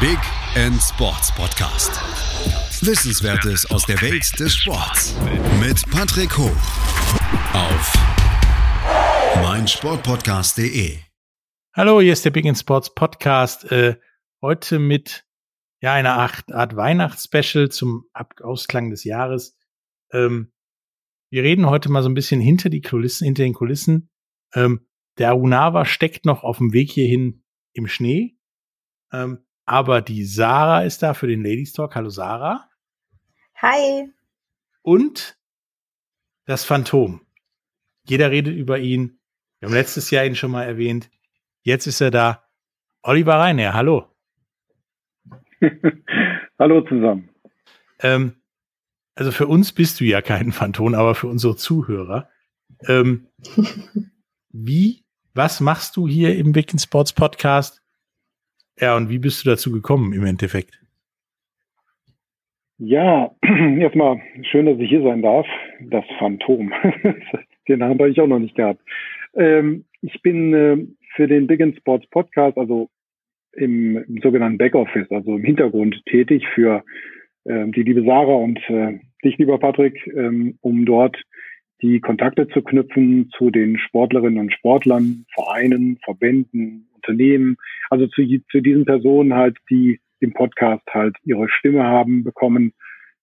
Big End Sports Podcast. Wissenswertes aus der Welt des Sports mit Patrick Hoch auf meinsportpodcast.de. Hallo, hier ist der Big End Sports Podcast. Äh, heute mit ja einer Art, Weihnachtsspecial zum Ab Ausklang des Jahres. Ähm, wir reden heute mal so ein bisschen hinter die Kulissen, hinter den Kulissen. Ähm, der Arunawa steckt noch auf dem Weg hierhin im Schnee. Ähm, aber die Sarah ist da für den Ladies Talk. Hallo Sarah. Hi. Und das Phantom. Jeder redet über ihn. Wir haben letztes Jahr ihn schon mal erwähnt. Jetzt ist er da. Oliver Reiner, hallo. hallo zusammen. Ähm, also für uns bist du ja kein Phantom, aber für unsere Zuhörer. Ähm, wie, was machst du hier im Wicked Sports Podcast? Ja, und wie bist du dazu gekommen im Endeffekt? Ja, erstmal schön, dass ich hier sein darf. Das Phantom. den habe ich auch noch nicht gehabt. Ähm, ich bin äh, für den Big Sports Podcast, also im, im, sogenannten Backoffice, also im Hintergrund tätig für äh, die liebe Sarah und äh, dich, lieber Patrick, ähm, um dort die Kontakte zu knüpfen zu den Sportlerinnen und Sportlern, Vereinen, Verbänden, Unternehmen, also zu, zu diesen Personen halt, die im Podcast halt ihre Stimme haben bekommen,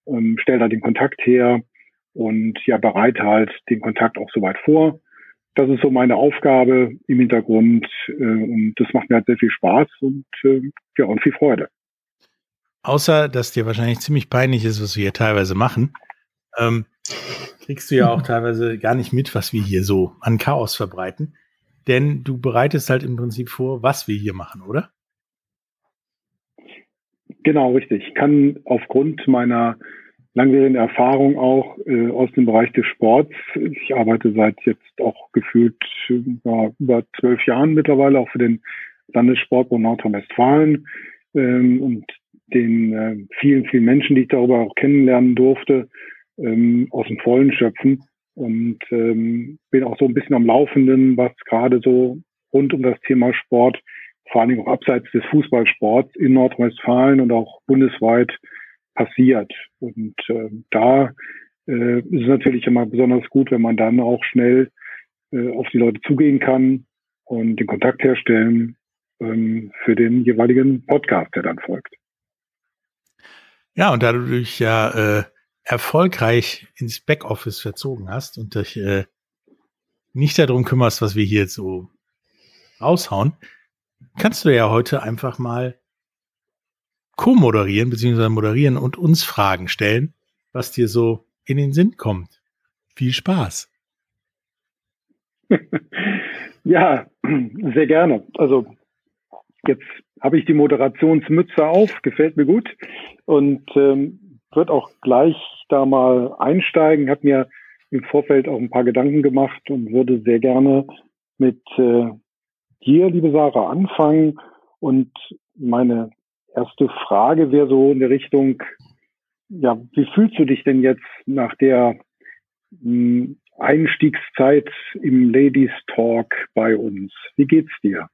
ähm, stellt halt den Kontakt her und ja, bereite halt den Kontakt auch soweit vor. Das ist so meine Aufgabe im Hintergrund äh, und das macht mir halt sehr viel Spaß und äh, ja, und viel Freude. Außer, dass dir wahrscheinlich ziemlich peinlich ist, was wir hier teilweise machen, ähm, kriegst du ja auch teilweise gar nicht mit, was wir hier so an Chaos verbreiten. Denn du bereitest halt im Prinzip vor, was wir hier machen, oder? Genau, richtig. Ich kann aufgrund meiner langjährigen Erfahrung auch äh, aus dem Bereich des Sports, ich arbeite seit jetzt auch gefühlt ja, über zwölf Jahren mittlerweile auch für den Landessportbund Nordrhein-Westfalen ähm, und den äh, vielen, vielen Menschen, die ich darüber auch kennenlernen durfte, ähm, aus dem Vollen schöpfen und ähm, bin auch so ein bisschen am Laufenden, was gerade so rund um das Thema Sport, vor allen Dingen auch abseits des Fußballsports in Nordrhein-Westfalen und auch bundesweit passiert. Und äh, da äh, ist es natürlich immer besonders gut, wenn man dann auch schnell äh, auf die Leute zugehen kann und den Kontakt herstellen ähm, für den jeweiligen Podcast, der dann folgt. Ja, und dadurch ja äh, erfolgreich ins Backoffice verzogen hast und dich äh, nicht darum kümmerst, was wir hier jetzt so raushauen, kannst du ja heute einfach mal co-moderieren bzw. moderieren und uns Fragen stellen, was dir so in den Sinn kommt. Viel Spaß. ja, sehr gerne. Also jetzt habe ich die Moderationsmütze auf, gefällt mir gut und ähm, wird auch gleich da mal einsteigen. Habe mir im Vorfeld auch ein paar Gedanken gemacht und würde sehr gerne mit äh, dir, liebe Sarah, anfangen. Und meine erste Frage wäre so in der Richtung, ja, wie fühlst du dich denn jetzt nach der mh, hm, Einstiegszeit im Ladies Talk bei uns? Wie geht's dir?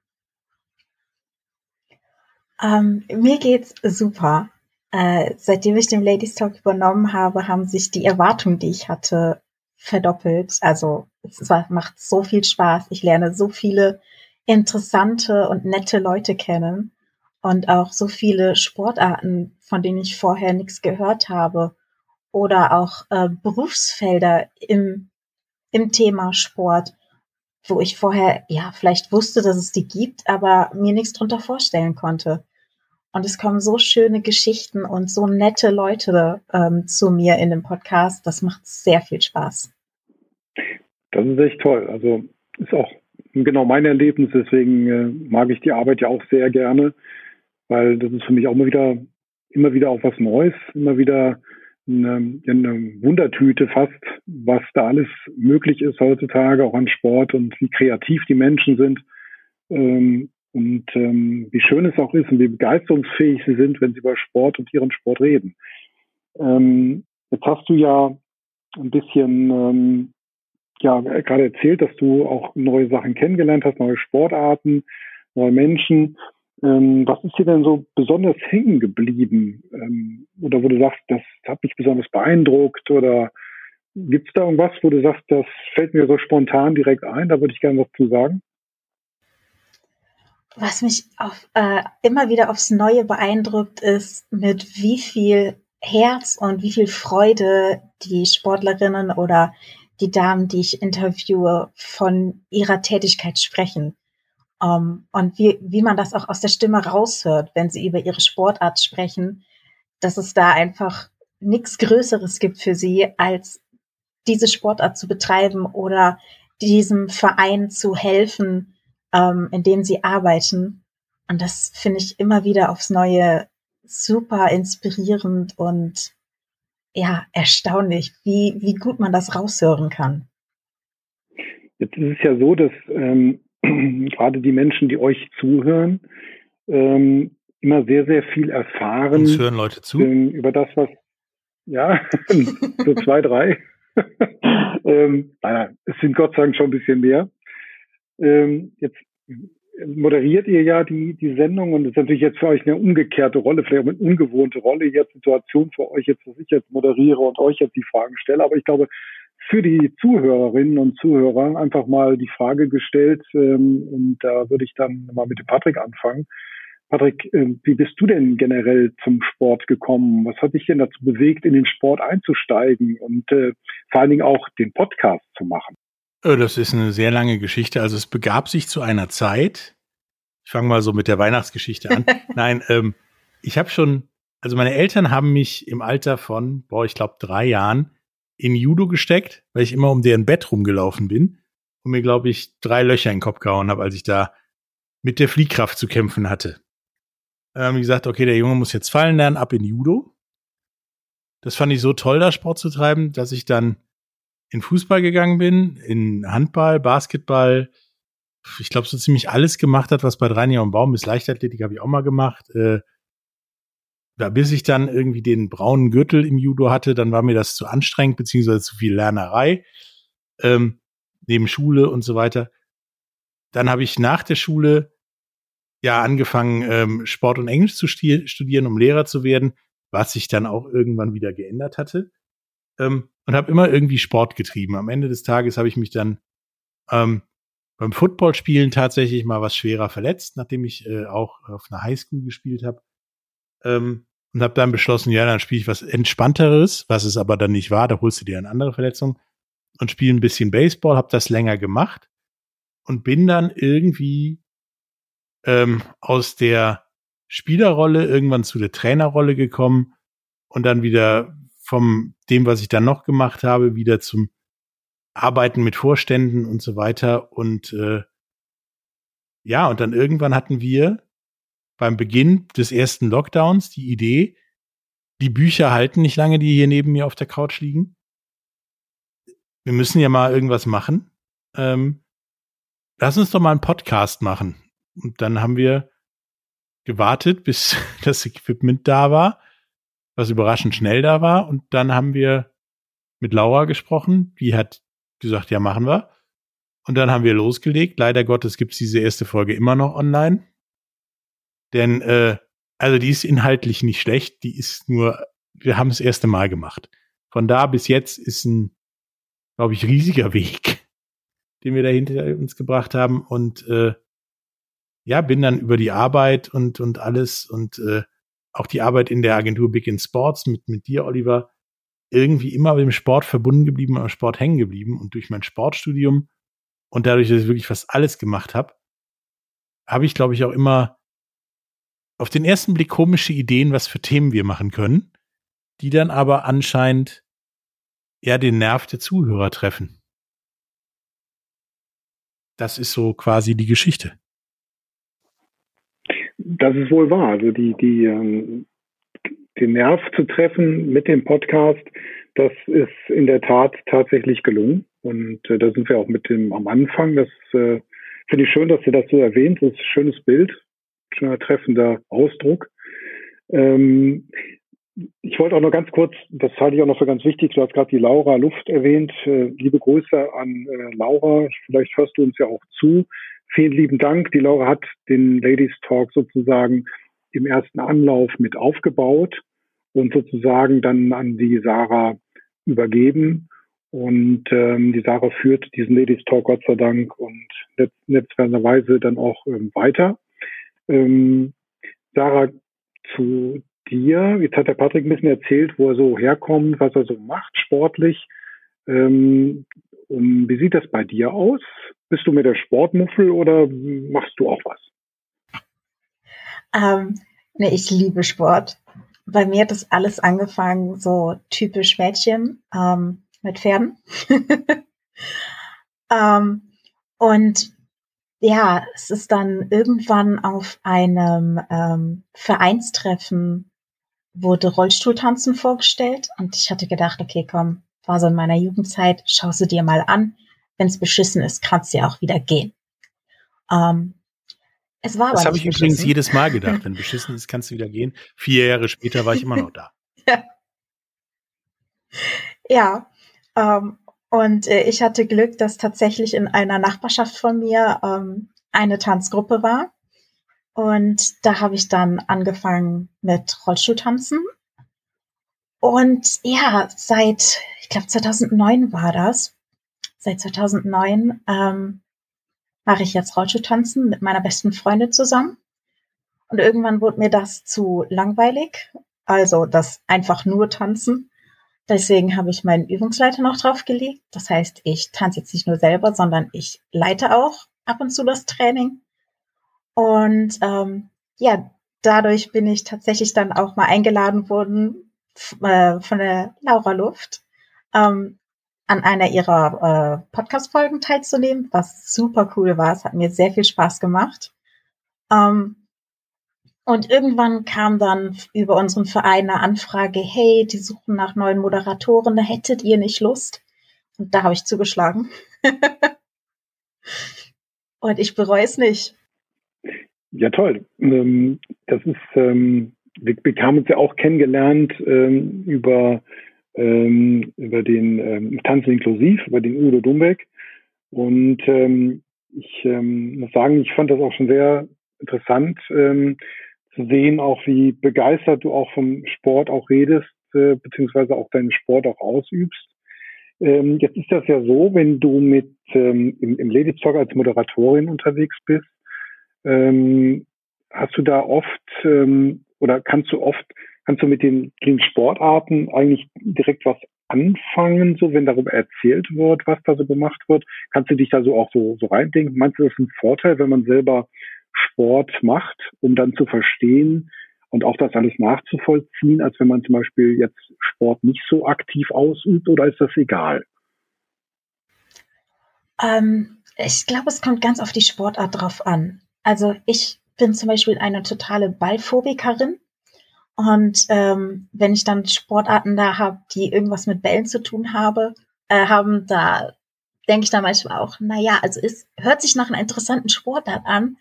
Ähm, mir geht's super. Äh, seitdem ich den Ladies Talk übernommen habe, haben sich die Erwartungen, die ich hatte, verdoppelt. Also es macht so viel Spaß. Ich lerne so viele interessante und nette Leute kennen und auch so viele Sportarten, von denen ich vorher nichts gehört habe oder auch äh, Berufsfelder im, im Thema Sport, wo ich vorher ja vielleicht wusste, dass es die gibt, aber mir nichts drunter vorstellen konnte. Und es kommen so schöne Geschichten und so nette Leute ähm, zu mir in dem Podcast. Das macht sehr viel Spaß. Das ist echt toll. Also ist auch genau mein Erlebnis. Deswegen äh, mag ich die Arbeit ja auch sehr gerne, weil das ist für mich auch immer wieder, immer wieder auch was Neues, immer wieder eine, eine Wundertüte fast, was da alles möglich ist heutzutage, auch an Sport und wie kreativ die Menschen sind. Ähm, und ähm, wie schön es auch ist und wie begeisterungsfähig sie sind, wenn sie über Sport und ihren Sport reden. Ähm, jetzt hast du ja ein bisschen ähm, ja gerade erzählt, dass du auch neue Sachen kennengelernt hast, neue Sportarten, neue Menschen. Ähm, was ist dir denn so besonders hängen geblieben? Ähm, oder wo du sagst, das hat mich besonders beeindruckt? Oder gibt es da irgendwas, wo du sagst, das fällt mir so spontan direkt ein? Da würde ich gerne was zu sagen. Was mich auf, äh, immer wieder aufs Neue beeindruckt, ist, mit wie viel Herz und wie viel Freude die Sportlerinnen oder die Damen, die ich interviewe, von ihrer Tätigkeit sprechen. Um, ähm, und wie, wie man das auch aus der Stimme raushört, wenn sie über ihre Sportart sprechen, dass es da einfach nichts Größeres gibt für sie, als diese Sportart zu betreiben oder diesem Verein zu helfen, ähm, in dem sie arbeiten. Und das finde ich immer wieder aufs Neue super inspirierend und ja, erstaunlich, wie, wie gut man das raushören kann. Jetzt ist es ja so, dass ähm, gerade die Menschen, die euch zuhören, ähm, immer sehr, sehr viel erfahren. Uns hören Leute zu. Ähm, über das, was, ja, so zwei, drei. ähm, nein, es sind Gott sei Dank schon ein bisschen mehr. Ähm, jetzt moderiert ihr ja die, die Sendung und es ist natürlich jetzt für euch eine umgekehrte Rolle, vielleicht auch eine ungewohnte Rolle, jetzt Situation für euch jetzt, dass ich jetzt moderiere und euch jetzt die Fragen stelle. Aber ich glaube, für die Zuhörerinnen und Zuhörer einfach mal die Frage gestellt ähm, und da würde ich dann mal mit dem Patrick anfangen. Patrick, äh, wie bist du denn generell zum Sport gekommen? Was hat dich denn dazu bewegt, in den Sport einzusteigen und äh, vor allen Dingen auch den Podcast zu machen? Äh, das ist eine sehr lange Geschichte. Also es begab sich zu einer Zeit. Ich fange mal so mit der Weihnachtsgeschichte an. Nein, ähm, ich habe schon, also meine Eltern haben mich im Alter von, boah, ich glaube drei Jahren in Judo gesteckt, weil ich immer um deren Bett rumgelaufen bin und mir, glaube ich, drei Löcher in den Kopf gehauen habe, als ich da mit der Fliehkraft zu kämpfen hatte. Haben die gesagt, okay, der Junge muss jetzt fallen lernen, ab in Judo. Das fand ich so toll, da Sport zu treiben, dass ich dann in Fußball gegangen bin, in Handball, Basketball, ich glaube, so ziemlich alles gemacht hat, was bei Rainier und Baum ist. Leichtathletik habe ich auch mal gemacht. Äh, da bis ich dann irgendwie den braunen Gürtel im Judo hatte, dann war mir das zu anstrengend, beziehungsweise zu viel Lernerei, ähm, neben Schule und so weiter. Dann habe ich nach der Schule ja angefangen, ähm, Sport und Englisch zu studieren, um Lehrer zu werden, was sich dann auch irgendwann wieder geändert hatte. Ähm, und habe immer irgendwie Sport getrieben. Am Ende des Tages habe ich mich dann ähm, beim Footballspielen tatsächlich mal was schwerer verletzt, nachdem ich äh, auch auf einer Highschool gespielt habe. Ähm, und habe dann beschlossen, ja, dann spiele ich was entspannteres, was es aber dann nicht war, da holst du dir eine andere Verletzung und spiele ein bisschen Baseball, habe das länger gemacht und bin dann irgendwie ähm, aus der Spielerrolle irgendwann zu der Trainerrolle gekommen und dann wieder vom dem, was ich dann noch gemacht habe, wieder zum Arbeiten mit Vorständen und so weiter und äh, ja, und dann irgendwann hatten wir beim Beginn des ersten Lockdowns die Idee, die Bücher halten nicht lange, die hier neben mir auf der Couch liegen. Wir müssen ja mal irgendwas machen. Ähm, lass uns doch mal einen Podcast machen. Und dann haben wir gewartet, bis das Equipment da war, was überraschend schnell da war. Und dann haben wir mit Laura gesprochen. Die hat gesagt, ja, machen wir. Und dann haben wir losgelegt. Leider Gottes gibt es diese erste Folge immer noch online. Denn, äh, also die ist inhaltlich nicht schlecht, die ist nur, wir haben das erste Mal gemacht. Von da bis jetzt ist ein, glaube ich, riesiger Weg, den wir da hinter uns gebracht haben. Und äh, ja, bin dann über die Arbeit und, und alles und äh, auch die Arbeit in der Agentur Big in Sports mit, mit dir, Oliver, irgendwie immer mit dem Sport verbunden geblieben, am Sport hängen geblieben. Und durch mein Sportstudium und dadurch, dass ich wirklich fast alles gemacht habe, habe ich, glaube ich, auch immer auf den ersten Blick komische Ideen, was für Themen wir machen können, die dann aber anscheinend eher den Nerv der Zuhörer treffen. Das ist so quasi die Geschichte. Das ist wohl wahr. Also die, die, ähm, den Nerv zu treffen mit dem Podcast, das ist in der Tat tatsächlich gelungen. Und äh, da sind wir auch mit dem am Anfang. Das äh, finde ich schön, dass du das so erwähnt. Das ist ein schönes Bild schöner treffender Ausdruck. Ähm, ich wollte auch noch ganz kurz, das halte ich auch noch für ganz wichtig, du hast gerade die Laura Luft erwähnt. Äh, liebe Grüße an äh, Laura, vielleicht hörst du uns ja auch zu. Vielen lieben Dank. Die Laura hat den Ladies Talk sozusagen im ersten Anlauf mit aufgebaut und sozusagen dann an die Sarah übergeben. Und ähm, die Sarah führt diesen Ladies Talk Gott sei Dank und netzwerkerweise dann auch ähm, weiter. Ähm, Sarah, zu dir, jetzt hat der Patrick ein bisschen erzählt, wo er so herkommt, was er so macht sportlich. Ähm, wie sieht das bei dir aus? Bist du mit der Sportmuffel oder machst du auch was? Ähm, nee, ich liebe Sport. Bei mir hat das alles angefangen, so typisch Mädchen ähm, mit Pferden. ähm, und ja, es ist dann irgendwann auf einem ähm, Vereinstreffen wurde Rollstuhltanzen vorgestellt und ich hatte gedacht, okay, komm, war so in meiner Jugendzeit, schau sie dir mal an. Wenn es beschissen ist, kannst du ja auch wieder gehen. Ähm, es war das habe ich beschissen. übrigens jedes Mal gedacht. Wenn beschissen ist, kannst du wieder gehen. Vier Jahre später war ich immer noch da. ja. ja ähm, und äh, ich hatte Glück, dass tatsächlich in einer Nachbarschaft von mir ähm, eine Tanzgruppe war. Und da habe ich dann angefangen mit Rollstuhltanzen. Und ja, seit, ich glaube 2009 war das. Seit 2009 ähm, mache ich jetzt Rollstuhltanzen mit meiner besten Freundin zusammen. Und irgendwann wurde mir das zu langweilig. Also das einfach nur tanzen. Deswegen habe ich meinen Übungsleiter noch draufgelegt. Das heißt, ich tanze jetzt nicht nur selber, sondern ich leite auch ab und zu das Training. Und ähm, ja, dadurch bin ich tatsächlich dann auch mal eingeladen worden von der Laura Luft ähm, an einer ihrer äh, Podcast-Folgen teilzunehmen, was super cool war. Es hat mir sehr viel Spaß gemacht. Ähm, und irgendwann kam dann über unseren Verein eine Anfrage, hey, die suchen nach neuen Moderatoren, da hättet ihr nicht Lust? Und da habe ich zugeschlagen. Und ich bereue es nicht. Ja, toll. Ähm, das ist, ähm, wir, wir haben uns ja auch kennengelernt ähm, über, über den Tanzen inklusiv, über den Udo Dumbeck. Und ich muss sagen, ich fand das auch schon sehr interessant zu sehen, auch wie begeistert du auch vom Sport auch redest, äh, beziehungsweise auch deinen Sport auch ausübst. jetzt ist das ja so, wenn du mit im, im Ladies Talk als Moderatorin unterwegs bist, ähm, hast du da oft ähm, oder kannst du oft, kannst du mit den, den Sportarten eigentlich direkt was anfangen, so wenn darüber erzählt wird, was da so gemacht wird? Kannst du dich da so auch so, so reindenken? Meinst du, das ist ein Vorteil, wenn man selber Sport macht, um dann zu verstehen und auch das alles nachzuvollziehen, als wenn man zum Beispiel jetzt Sport nicht so aktiv ausübt oder ist das egal? Ähm, ich glaube, es kommt ganz auf die Sportart drauf an. Also ich bin zum Beispiel eine totale Ballphobikerin. Und ähm, wenn ich dann Sportarten da habe, die irgendwas mit Bällen zu tun habe, äh, haben, da denke ich da manchmal auch, na ja, also es hört sich nach einer interessanten Sportart an,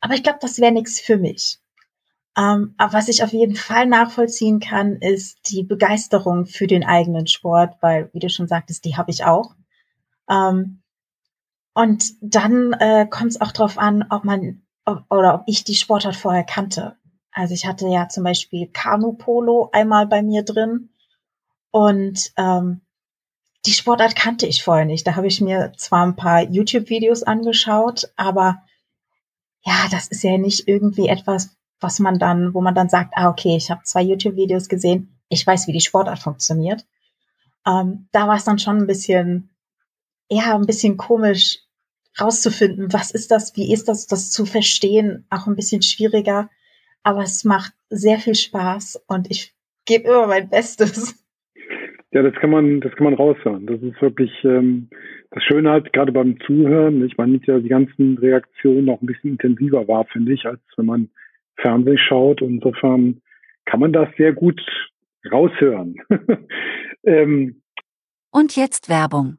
aber ich glaube, das wäre nichts für mich. Ähm, aber was ich auf jeden Fall nachvollziehen kann, ist die Begeisterung für den eigenen Sport, weil, wie du schon sagtest, die habe ich auch. Ähm, und dann äh, kommt es auch darauf an, ob man oder ob ich die Sportart vorher kannte. Also ich hatte ja zum Beispiel Kanu-Polo einmal bei mir drin und ähm, die Sportart kannte ich vorher nicht. Da habe ich mir zwar ein paar YouTube-Videos angeschaut, aber ja, das ist ja nicht irgendwie etwas, was man dann, wo man dann sagt, ah okay, ich habe zwei YouTube-Videos gesehen, ich weiß, wie die Sportart funktioniert. Ähm, da war es dann schon ein bisschen ja, ein bisschen komisch rauszufinden, was ist das, wie ist das, das zu verstehen, auch ein bisschen schwieriger. Aber es macht sehr viel Spaß und ich gebe immer mein Bestes. Ja, das kann man, das kann man raushören. Das ist wirklich ähm, das Schöne halt gerade beim Zuhören. Ich meine, ja die ganzen Reaktionen noch ein bisschen intensiver war, finde ich, als wenn man Fernsehen schaut. Insofern kann man das sehr gut raushören. ähm, Und jetzt Werbung.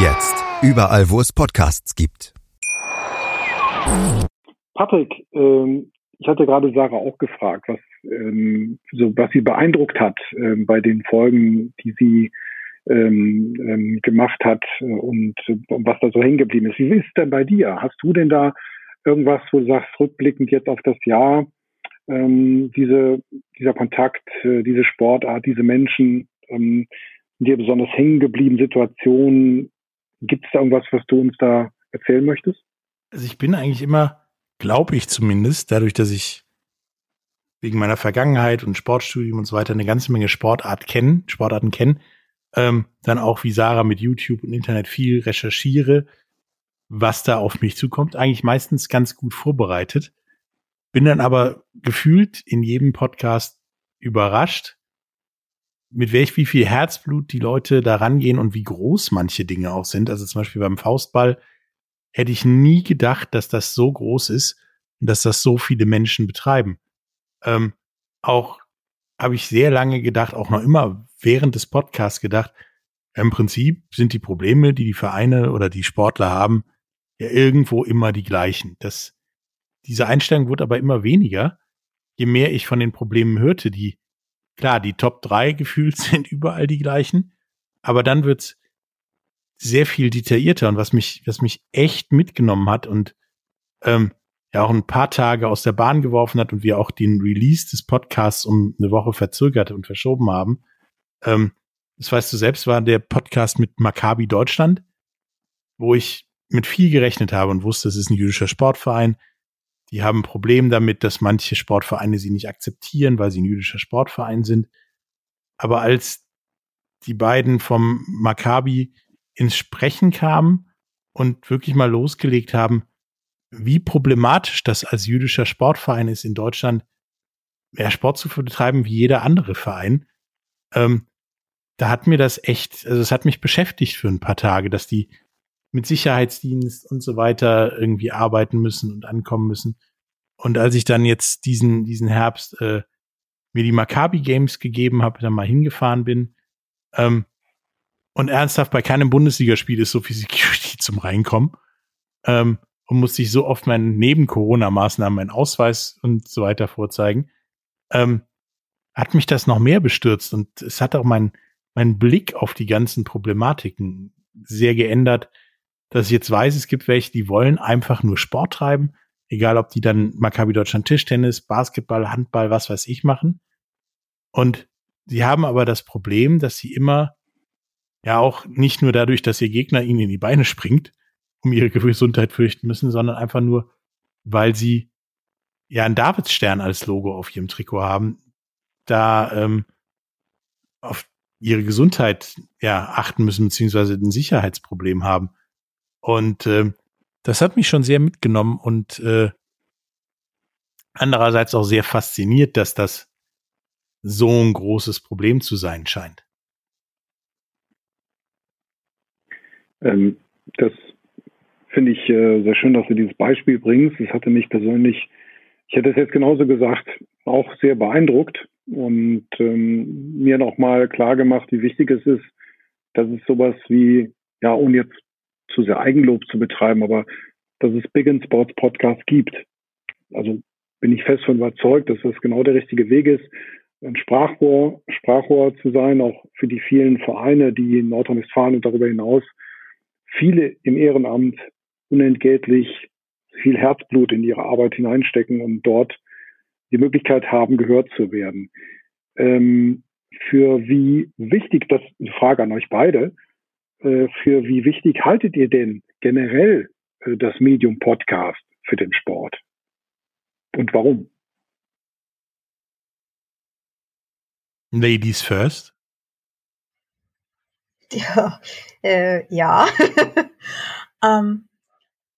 Jetzt überall, wo es Podcasts gibt. Patrick, ähm, ich hatte gerade Sarah auch gefragt, was, ähm, so, was sie beeindruckt hat ähm, bei den Folgen, die sie ähm, ähm, gemacht hat äh, und, und was da so hängen geblieben ist. Wie ist denn bei dir? Hast du denn da irgendwas, wo du sagst, rückblickend jetzt auf das Jahr, ähm, diese, dieser Kontakt, äh, diese Sportart, diese Menschen, dir besonders hängen geblieben Situationen? Gibt es da irgendwas, was du uns da erzählen möchtest? Also ich bin eigentlich immer, glaube ich zumindest, dadurch, dass ich wegen meiner Vergangenheit und Sportstudium und so weiter eine ganze Menge Sportart kennen, Sportarten kennen, ähm, dann auch wie Sarah mit YouTube und Internet viel recherchiere, was da auf mich zukommt, eigentlich meistens ganz gut vorbereitet. Bin dann aber gefühlt in jedem Podcast überrascht, mit welch wie viel Herzblut die Leute da rangehen und wie groß manche Dinge auch sind. Also zum Beispiel beim Faustball hätte ich nie gedacht, dass das so groß ist und dass das so viele Menschen betreiben. Ähm, auch habe ich sehr lange gedacht, auch noch immer während des Podcasts gedacht, im Prinzip sind die Probleme, die die Vereine oder die Sportler haben, ja irgendwo immer die gleichen. Das, diese Einstellung wurde aber immer weniger, je mehr ich von den Problemen hörte, die, klar, die Top 3 gefühlt sind überall die gleichen, aber dann wird's sehr viel detaillierter und was mich, was mich echt mitgenommen hat und ähm, ja auch ein paar Tage aus der Bahn geworfen hat und wir auch den Release des Podcasts um eine Woche verzögert und verschoben haben. Ähm, das weißt du selbst, war der Podcast mit Maccabi Deutschland, wo ich mit viel gerechnet habe und wusste, es ist ein jüdischer Sportverein. Die haben ein Problem damit, dass manche Sportvereine sie nicht akzeptieren, weil sie ein jüdischer Sportverein sind. Aber als die beiden vom Maccabi ins Sprechen kamen und wirklich mal losgelegt haben, wie problematisch das als jüdischer Sportverein ist in Deutschland, mehr Sport zu betreiben wie jeder andere Verein. Ähm, da hat mir das echt, also es hat mich beschäftigt für ein paar Tage, dass die mit Sicherheitsdienst und so weiter irgendwie arbeiten müssen und ankommen müssen. Und als ich dann jetzt diesen, diesen Herbst äh, mir die Maccabi Games gegeben habe, dann mal hingefahren bin, ähm, und ernsthaft bei keinem Bundesligaspiel ist so viel Security zum Reinkommen. Ähm, und musste ich so oft meinen neben Corona-Maßnahmen, meinen Ausweis und so weiter vorzeigen, ähm, hat mich das noch mehr bestürzt und es hat auch mein, mein Blick auf die ganzen Problematiken sehr geändert, dass ich jetzt weiß, es gibt welche, die wollen einfach nur Sport treiben, egal ob die dann Maccabi Deutschland Tischtennis, Basketball, Handball, was weiß ich machen. Und sie haben aber das Problem, dass sie immer ja auch nicht nur dadurch, dass ihr Gegner ihnen in die Beine springt, um ihre Gesundheit fürchten müssen, sondern einfach nur, weil sie ja einen Davidsstern als Logo auf ihrem Trikot haben, da ähm, auf ihre Gesundheit ja achten müssen, beziehungsweise ein Sicherheitsproblem haben. Und äh, das hat mich schon sehr mitgenommen und äh, andererseits auch sehr fasziniert, dass das so ein großes Problem zu sein scheint. Ähm, das finde ich äh, sehr schön, dass du dieses Beispiel bringst. Das hatte mich persönlich, ich hätte es jetzt genauso gesagt, auch sehr beeindruckt und ähm, mir nochmal klar gemacht, wie wichtig es ist, dass es sowas wie, ja, ohne jetzt zu sehr Eigenlob zu betreiben, aber dass es Big in Sports Podcast gibt. Also bin ich fest von überzeugt, dass das genau der richtige Weg ist, ein Sprachrohr, Sprachrohr zu sein, auch für die vielen Vereine, die in Nordrhein-Westfalen und darüber hinaus viele im Ehrenamt unentgeltlich viel Herzblut in ihre Arbeit hineinstecken und dort die Möglichkeit haben, gehört zu werden. Ähm, für wie wichtig, das eine Frage an euch beide, für wie wichtig haltet ihr denn generell äh, das Medium Podcast für den Sport? Und warum? Ladies first. Ja, äh, ja. ähm,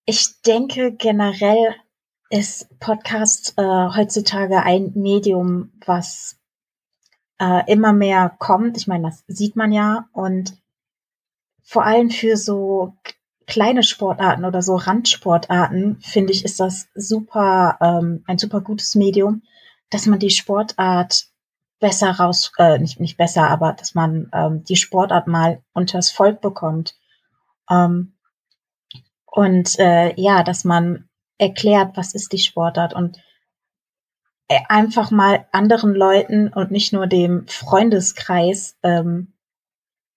ich denke generell ist Podcast äh, heutzutage ein Medium, was äh, immer mehr kommt. Ich meine, das sieht man ja. Und vor allem für so kleine Sportarten oder so Randsportarten, finde ich, ist das super, ähm, ein super gutes Medium, dass man die Sportart besser raus, äh, nicht, nicht besser, aber dass man ähm, die Sportart mal unters Volk bekommt. Ähm, und äh, ja, dass man erklärt, was ist die Sportart und äh, einfach mal anderen Leuten und nicht nur dem Freundeskreis ähm,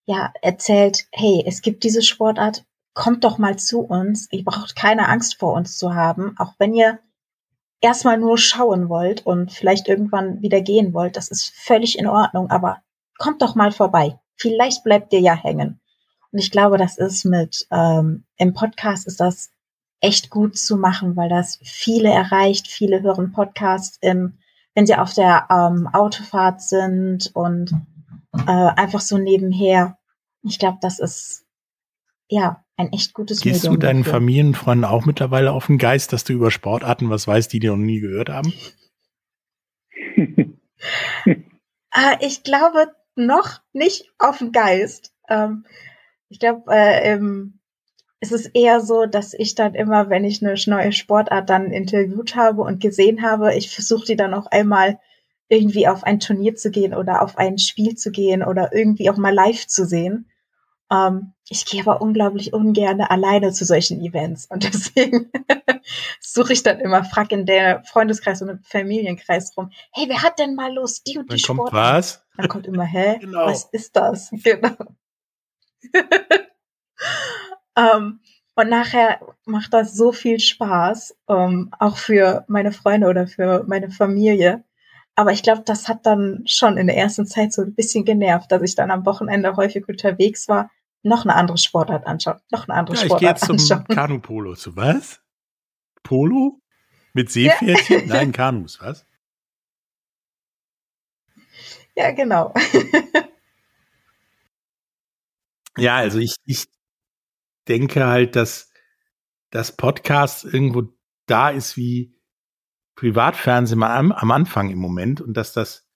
ja erzählt, hey, es gibt diese Sportart, kommt doch mal zu uns. Ihr braucht keine Angst vor uns zu haben, auch wenn ihr erstmal nur schauen wollt und vielleicht irgendwann wieder gehen wollt, das ist völlig in Ordnung, aber kommt doch mal vorbei. Vielleicht bleibt ihr ja hängen. Und ich glaube, das ist mit ähm, im Podcast ist das echt gut zu machen, weil das viele erreicht. Viele hören Podcasts, im, wenn sie auf der ähm, Autofahrt sind und äh, einfach so nebenher. Ich glaube, das ist ja ein echt gutes Gehst Medium. Gehst du deinen dafür. Familienfreunden auch mittlerweile auf den Geist, dass du über Sportarten was weißt, die die noch nie gehört haben? äh, ich glaube noch nicht auf den Geist. Ähm, ich glaube, äh, ähm, es ist eher so, dass ich dann immer, wenn ich eine neue Sportart dann interviewt habe und gesehen habe, ich versuche die dann auch einmal irgendwie auf ein Turnier zu gehen oder auf ein Spiel zu gehen oder irgendwie auch mal live zu sehen. Ähm, ich gehe aber unglaublich ungern alleine zu solchen Events und deswegen suche ich dann immer, frag in der Freundeskreis und im Familienkreis rum, hey, wer hat denn mal Lust, die und die Dann kommt was? Dann kommt immer, hä, genau. was ist das? Genau. ähm, und nachher macht das so viel Spaß, ähm, auch für meine Freunde oder für meine Familie. Aber ich glaube, das hat dann schon in der ersten Zeit so ein bisschen genervt, dass ich dann am Wochenende häufig unterwegs war, noch eine andere Sportart anschauen, noch eine andere ja, Sportart anschauen. Ich gehe jetzt zum Kanu-Polo. Zu was? Polo? Mit Seepferdchen? Ja. Nein, Kanus, was? Ja, genau. ja, also ich, ich denke halt, dass das Podcast irgendwo da ist wie Privatfernsehen am, am Anfang im Moment und dass das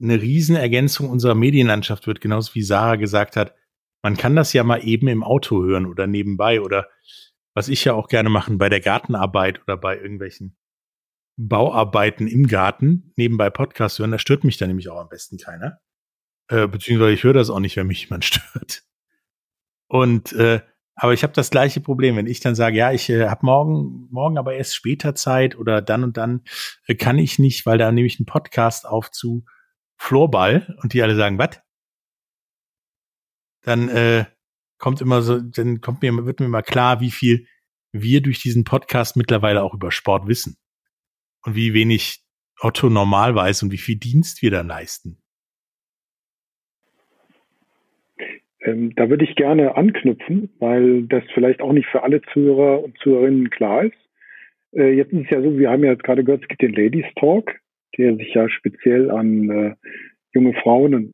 eine Riesenergänzung unserer Medienlandschaft wird, genauso wie Sarah gesagt hat, man kann das ja mal eben im Auto hören oder nebenbei oder was ich ja auch gerne machen bei der Gartenarbeit oder bei irgendwelchen Bauarbeiten im Garten nebenbei Podcast hören. Da stört mich dann nämlich auch am besten keiner. Äh, beziehungsweise ich höre das auch nicht, wenn mich jemand stört. Und äh, aber ich habe das gleiche Problem, wenn ich dann sage, ja, ich äh, habe morgen, morgen aber erst später Zeit oder dann und dann äh, kann ich nicht, weil da nehme ich einen Podcast auf zu Floorball und die alle sagen, was? Dann äh, kommt immer so, dann kommt mir, wird mir mal klar, wie viel wir durch diesen Podcast mittlerweile auch über Sport wissen. Und wie wenig Otto normal weiß und wie viel Dienst wir da leisten. Ähm, da würde ich gerne anknüpfen, weil das vielleicht auch nicht für alle Zuhörer und Zuhörerinnen klar ist. Äh, jetzt ist es ja so, wir haben ja jetzt gerade gehört, es gibt den Ladies Talk, der sich ja speziell an äh, junge Frauen und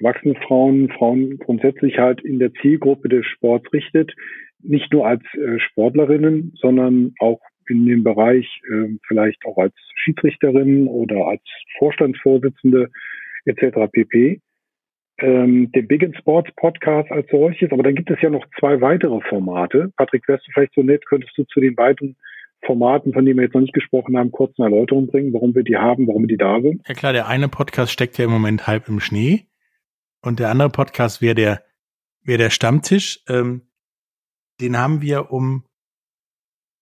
erwachsene Frauen, Frauen grundsätzlich halt in der Zielgruppe des Sports richtet, nicht nur als äh, Sportlerinnen, sondern auch in dem Bereich äh, vielleicht auch als Schiedsrichterin oder als Vorstandsvorsitzende etc. pp. Ähm, den Big in Sports Podcast als solches, aber dann gibt es ja noch zwei weitere Formate. Patrick, wärst du vielleicht so nett, könntest du zu den beiden Formaten, von denen wir jetzt noch nicht gesprochen haben, kurz eine Erläuterung bringen, warum wir die haben, warum die da sind? Ja klar, der eine Podcast steckt ja im Moment halb im Schnee. Und der andere Podcast wäre der, wäre der Stammtisch. Ähm, den haben wir um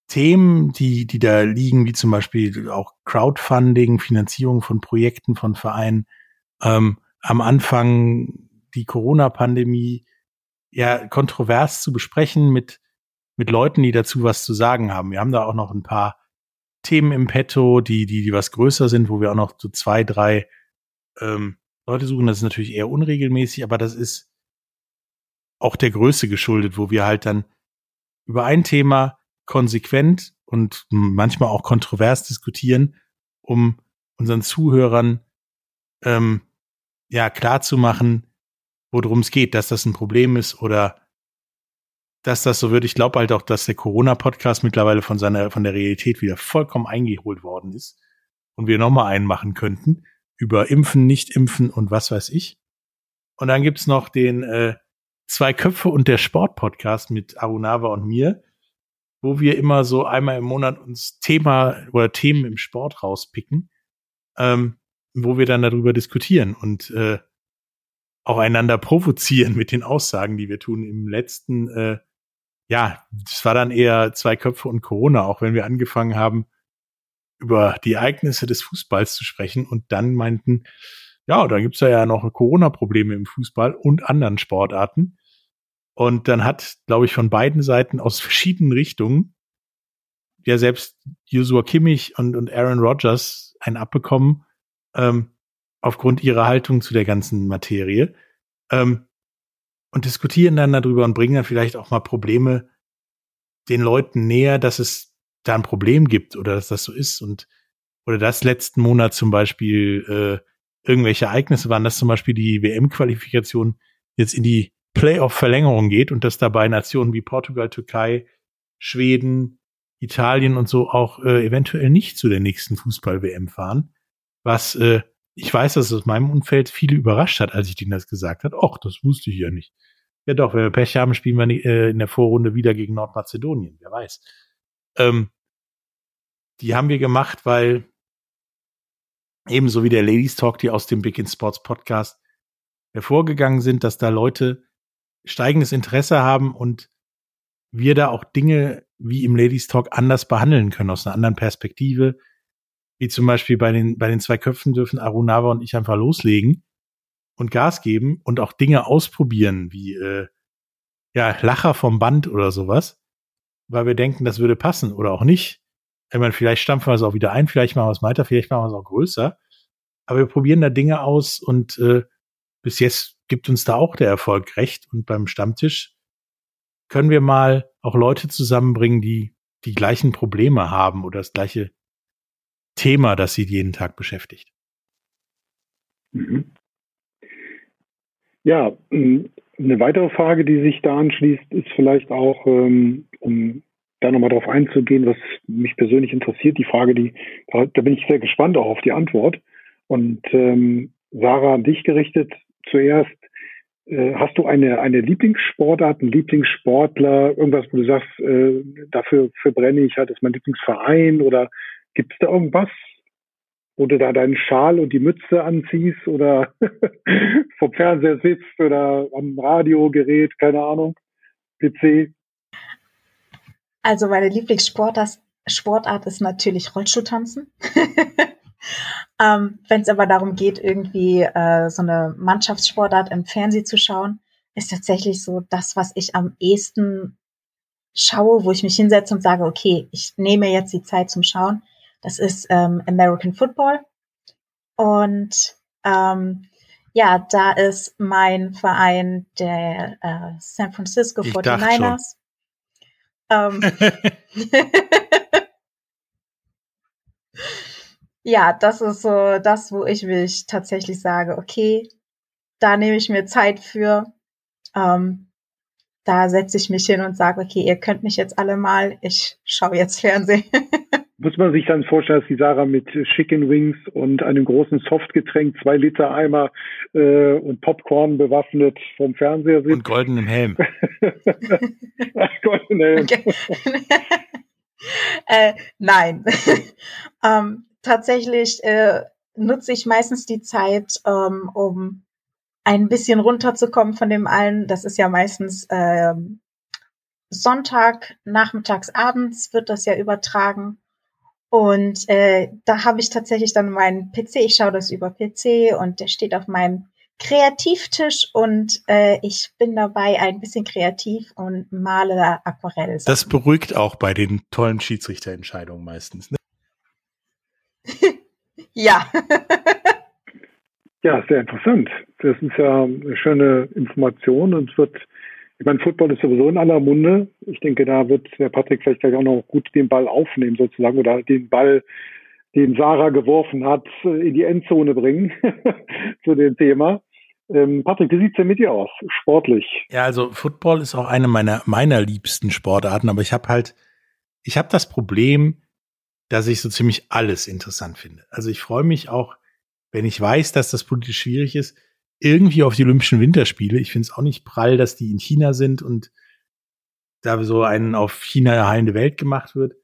Themen, die, die da liegen, wie zum Beispiel auch Crowdfunding, Finanzierung von Projekten von Vereinen, ähm, am Anfang die Corona-Pandemie ja kontrovers zu besprechen mit, mit Leuten, die dazu was zu sagen haben. Wir haben da auch noch ein paar Themen im Petto, die, die, die was größer sind, wo wir auch noch so zwei, drei ähm, Leute suchen. Das ist natürlich eher unregelmäßig, aber das ist auch der Größe geschuldet, wo wir halt dann über ein Thema konsequent und manchmal auch kontrovers diskutieren, um unseren Zuhörern ähm, ja klar zu machen, worum es geht, dass das ein Problem ist oder dass das so wird. Ich glaube halt auch, dass der Corona-Podcast mittlerweile von seiner von der Realität wieder vollkommen eingeholt worden ist und wir nochmal einen machen könnten über Impfen, Nicht-Impfen und was weiß ich. Und dann gibt's noch den äh, Zwei Köpfe und der Sport-Podcast mit Arunava und mir, wo wir immer so einmal im Monat uns Thema oder Themen im Sport rauspicken, ähm, wo wir dann darüber diskutieren und äh, auch einander provozieren mit den Aussagen, die wir tun. Im letzten, äh, ja, das war dann eher zwei Köpfe und Corona, auch wenn wir angefangen haben, über die Ereignisse des Fußballs zu sprechen und dann meinten, ja, da gibt's ja noch Corona-Probleme im Fußball und anderen Sportarten. Und dann hat, glaube ich, von beiden Seiten aus verschiedenen Richtungen ja selbst Joshua Kimmich und, und Aaron Rodgers ein abbekommen, ähm, aufgrund ihrer Haltung zu der ganzen Materie. Ähm, und diskutieren dann darüber und bringen dann vielleicht auch mal Probleme den Leuten näher, dass es da ein Problem gibt oder dass das so ist und oder das letzten Monat zum Beispiel äh, irgendwelche Ereignisse waren, dass zum Beispiel die WM-Qualifikation jetzt in die Playoff-Verlängerung geht und dass dabei Nationen wie Portugal, Türkei, Schweden, Italien und so auch äh, eventuell nicht zu der nächsten Fußball-WM fahren. Was äh, ich weiß, dass es aus meinem Umfeld viele überrascht hat, als ich denen das gesagt habe. Och, das wusste ich ja nicht. Ja doch, wenn wir Pech haben, spielen wir äh, in der Vorrunde wieder gegen Nordmazedonien, wer weiß. Ähm, die haben wir gemacht, weil ebenso wie der Ladies Talk, die aus dem Big in Sports Podcast hervorgegangen sind, dass da Leute steigendes Interesse haben und wir da auch Dinge wie im Ladies Talk anders behandeln können, aus einer anderen Perspektive. Wie zum Beispiel bei den, bei den zwei Köpfen dürfen Arunava und ich einfach loslegen und Gas geben und auch Dinge ausprobieren, wie äh, ja, Lacher vom Band oder sowas, weil wir denken, das würde passen oder auch nicht. Ich meine, vielleicht stampfen wir es auch wieder ein, vielleicht machen wir es weiter, vielleicht machen wir es auch größer. Aber wir probieren da Dinge aus und äh, bis jetzt gibt uns da auch der Erfolg recht. Und beim Stammtisch können wir mal auch Leute zusammenbringen, die die gleichen Probleme haben oder das gleiche Thema, das sie jeden Tag beschäftigt. Mhm. Ja, eine weitere Frage, die sich da anschließt, ist vielleicht auch, ähm, um da nochmal drauf einzugehen, was mich persönlich interessiert, die Frage, die, da, bin ich sehr gespannt auch auf die Antwort. Und ähm, Sarah, an dich gerichtet zuerst, äh, hast du eine, eine Lieblingssportart, einen Lieblingssportler, irgendwas, wo du sagst, äh, dafür verbrenne ich halt, ist mein Lieblingsverein oder gibt es da irgendwas, wo du da deinen Schal und die Mütze anziehst oder vom Fernseher sitzt oder am Radiogerät, keine Ahnung, PC? Also meine Lieblingssportart Sportart ist natürlich Rollstuhltanzen. ähm, Wenn es aber darum geht, irgendwie äh, so eine Mannschaftssportart im Fernsehen zu schauen, ist tatsächlich so das, was ich am ehesten schaue, wo ich mich hinsetze und sage, okay, ich nehme jetzt die Zeit zum Schauen. Das ist ähm, American Football. Und ähm, ja, da ist mein Verein der äh, San Francisco ich 49ers. Ähm, ja, das ist so das, wo ich mich tatsächlich sage, okay, da nehme ich mir Zeit für. Ähm, da setze ich mich hin und sage, okay, ihr könnt mich jetzt alle mal, ich schaue jetzt Fernsehen. Muss man sich dann vorstellen, dass die Sarah mit Chicken Wings und einem großen Softgetränk, zwei Liter Eimer äh, und Popcorn bewaffnet vom Fernseher sitzt? Und goldenem Helm. goldenem Helm. äh, nein. ähm, tatsächlich äh, nutze ich meistens die Zeit, ähm, um ein bisschen runterzukommen von dem allen. Das ist ja meistens äh, Sonntag, nachmittags, abends wird das ja übertragen. Und äh, da habe ich tatsächlich dann meinen PC, ich schaue das über PC und der steht auf meinem Kreativtisch und äh, ich bin dabei ein bisschen kreativ und male Aquarell. Das beruhigt auch bei den tollen Schiedsrichterentscheidungen meistens. Ne? ja. ja, sehr interessant. Das ist ja eine schöne Information und es wird, ich meine, Football ist sowieso in aller Munde. Ich denke, da wird der Patrick vielleicht gleich auch noch gut den Ball aufnehmen sozusagen oder den Ball, den Sarah geworfen hat, in die Endzone bringen zu dem Thema. Ähm, Patrick, wie sieht's denn mit dir aus, sportlich? Ja, also Football ist auch eine meiner meiner liebsten Sportarten, aber ich habe halt, ich habe das Problem, dass ich so ziemlich alles interessant finde. Also ich freue mich auch wenn ich weiß, dass das politisch schwierig ist, irgendwie auf die Olympischen Winterspiele. Ich finde es auch nicht prall, dass die in China sind und da so einen auf China heilende Welt gemacht wird.